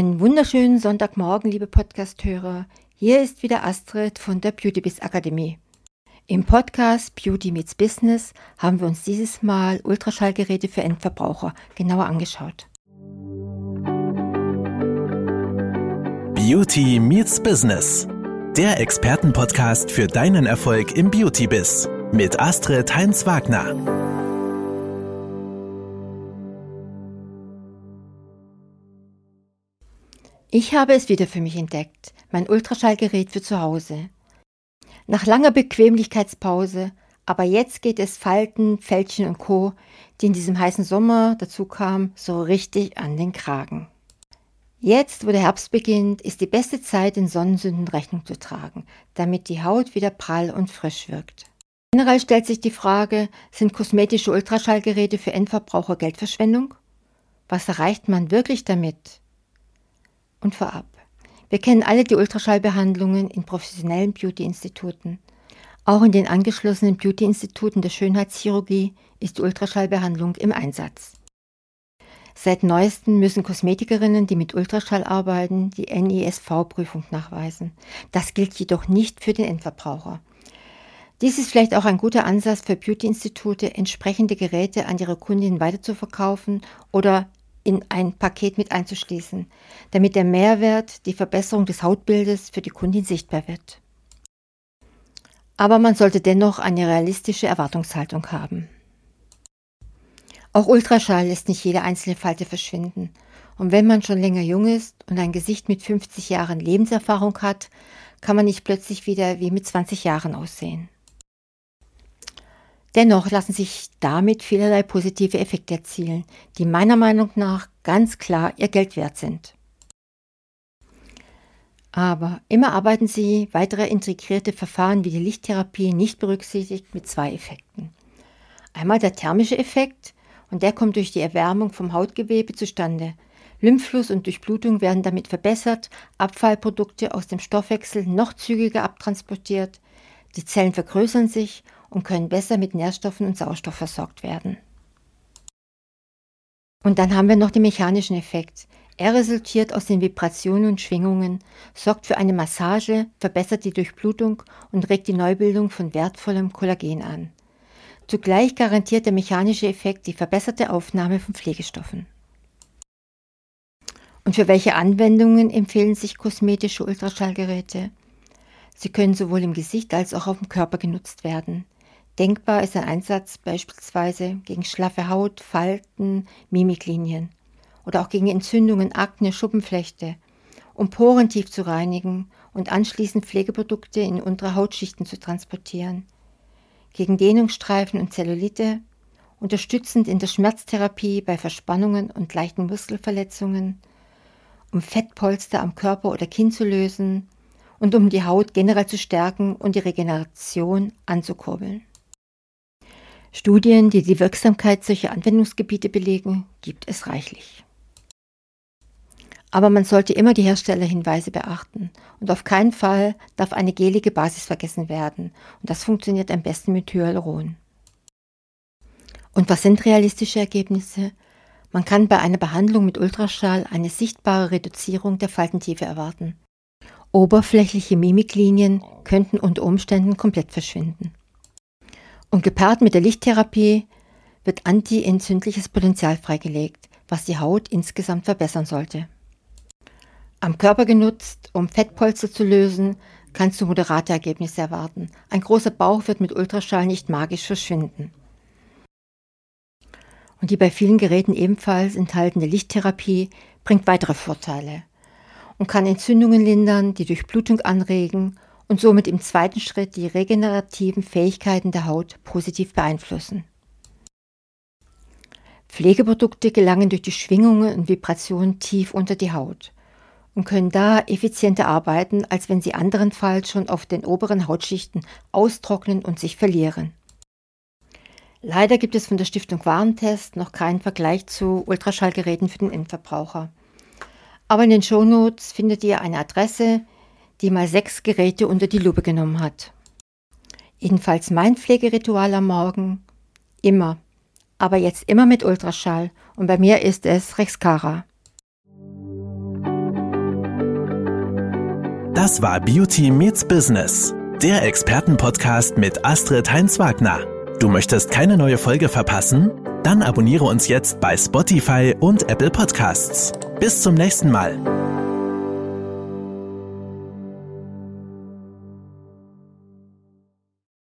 Einen wunderschönen Sonntagmorgen, liebe Podcast-Hörer. Hier ist wieder Astrid von der Beauty Biz Akademie. Im Podcast Beauty Meets Business haben wir uns dieses Mal Ultraschallgeräte für Endverbraucher genauer angeschaut. Beauty Meets Business. Der Expertenpodcast für deinen Erfolg im Beauty-Biz mit Astrid Heinz-Wagner. Ich habe es wieder für mich entdeckt, mein Ultraschallgerät für zu Hause. Nach langer Bequemlichkeitspause, aber jetzt geht es Falten, Fältchen und Co., die in diesem heißen Sommer dazu kamen, so richtig an den Kragen. Jetzt, wo der Herbst beginnt, ist die beste Zeit, den Sonnensünden Rechnung zu tragen, damit die Haut wieder prall und frisch wirkt. Generell stellt sich die Frage, sind kosmetische Ultraschallgeräte für Endverbraucher Geldverschwendung? Was erreicht man wirklich damit? Und vorab. Wir kennen alle die Ultraschallbehandlungen in professionellen Beauty-Instituten. Auch in den angeschlossenen Beauty-Instituten der Schönheitschirurgie ist die Ultraschallbehandlung im Einsatz. Seit neuestem müssen Kosmetikerinnen, die mit Ultraschall arbeiten, die NISV-Prüfung nachweisen. Das gilt jedoch nicht für den Endverbraucher. Dies ist vielleicht auch ein guter Ansatz für Beauty-Institute, entsprechende Geräte an ihre Kundinnen weiterzuverkaufen oder in ein Paket mit einzuschließen, damit der Mehrwert, die Verbesserung des Hautbildes für die Kundin sichtbar wird. Aber man sollte dennoch eine realistische Erwartungshaltung haben. Auch Ultraschall lässt nicht jede einzelne Falte verschwinden. Und wenn man schon länger jung ist und ein Gesicht mit 50 Jahren Lebenserfahrung hat, kann man nicht plötzlich wieder wie mit 20 Jahren aussehen. Dennoch lassen sich damit vielerlei positive Effekte erzielen, die meiner Meinung nach ganz klar ihr Geld wert sind. Aber immer arbeiten sie weitere integrierte Verfahren wie die Lichttherapie nicht berücksichtigt mit zwei Effekten. Einmal der thermische Effekt, und der kommt durch die Erwärmung vom Hautgewebe zustande. Lymphfluss und Durchblutung werden damit verbessert, Abfallprodukte aus dem Stoffwechsel noch zügiger abtransportiert, die Zellen vergrößern sich und können besser mit Nährstoffen und Sauerstoff versorgt werden. Und dann haben wir noch den mechanischen Effekt. Er resultiert aus den Vibrationen und Schwingungen, sorgt für eine Massage, verbessert die Durchblutung und regt die Neubildung von wertvollem Kollagen an. Zugleich garantiert der mechanische Effekt die verbesserte Aufnahme von Pflegestoffen. Und für welche Anwendungen empfehlen sich kosmetische Ultraschallgeräte? Sie können sowohl im Gesicht als auch auf dem Körper genutzt werden. Denkbar ist ein Einsatz beispielsweise gegen schlaffe Haut, Falten, Mimiklinien oder auch gegen Entzündungen, Akne, Schuppenflechte, um Poren tief zu reinigen und anschließend Pflegeprodukte in untere Hautschichten zu transportieren, gegen Dehnungsstreifen und Zellulite, unterstützend in der Schmerztherapie bei Verspannungen und leichten Muskelverletzungen, um Fettpolster am Körper oder Kinn zu lösen und um die Haut generell zu stärken und die Regeneration anzukurbeln. Studien, die die Wirksamkeit solcher Anwendungsgebiete belegen, gibt es reichlich. Aber man sollte immer die Herstellerhinweise beachten und auf keinen Fall darf eine gelige Basis vergessen werden und das funktioniert am besten mit Hyaluron. Und was sind realistische Ergebnisse? Man kann bei einer Behandlung mit Ultraschall eine sichtbare Reduzierung der Faltentiefe erwarten. Oberflächliche Mimiklinien könnten unter Umständen komplett verschwinden. Und gepaart mit der Lichttherapie wird antientzündliches Potenzial freigelegt, was die Haut insgesamt verbessern sollte. Am Körper genutzt, um Fettpolster zu lösen, kannst du moderate Ergebnisse erwarten. Ein großer Bauch wird mit Ultraschall nicht magisch verschwinden. Und die bei vielen Geräten ebenfalls enthaltene Lichttherapie bringt weitere Vorteile und kann Entzündungen lindern, die Durchblutung anregen und somit im zweiten Schritt die regenerativen Fähigkeiten der Haut positiv beeinflussen. Pflegeprodukte gelangen durch die Schwingungen und Vibrationen tief unter die Haut und können da effizienter arbeiten, als wenn sie anderenfalls schon auf den oberen Hautschichten austrocknen und sich verlieren. Leider gibt es von der Stiftung Warentest noch keinen Vergleich zu Ultraschallgeräten für den Endverbraucher. Aber in den Shownotes findet ihr eine Adresse, die mal sechs Geräte unter die Lupe genommen hat. Jedenfalls mein Pflegeritual am Morgen immer, aber jetzt immer mit Ultraschall und bei mir ist es Rexcara. Das war Beauty Meets Business, der Expertenpodcast mit Astrid Heinz-Wagner. Du möchtest keine neue Folge verpassen? Dann abonniere uns jetzt bei Spotify und Apple Podcasts. Bis zum nächsten Mal.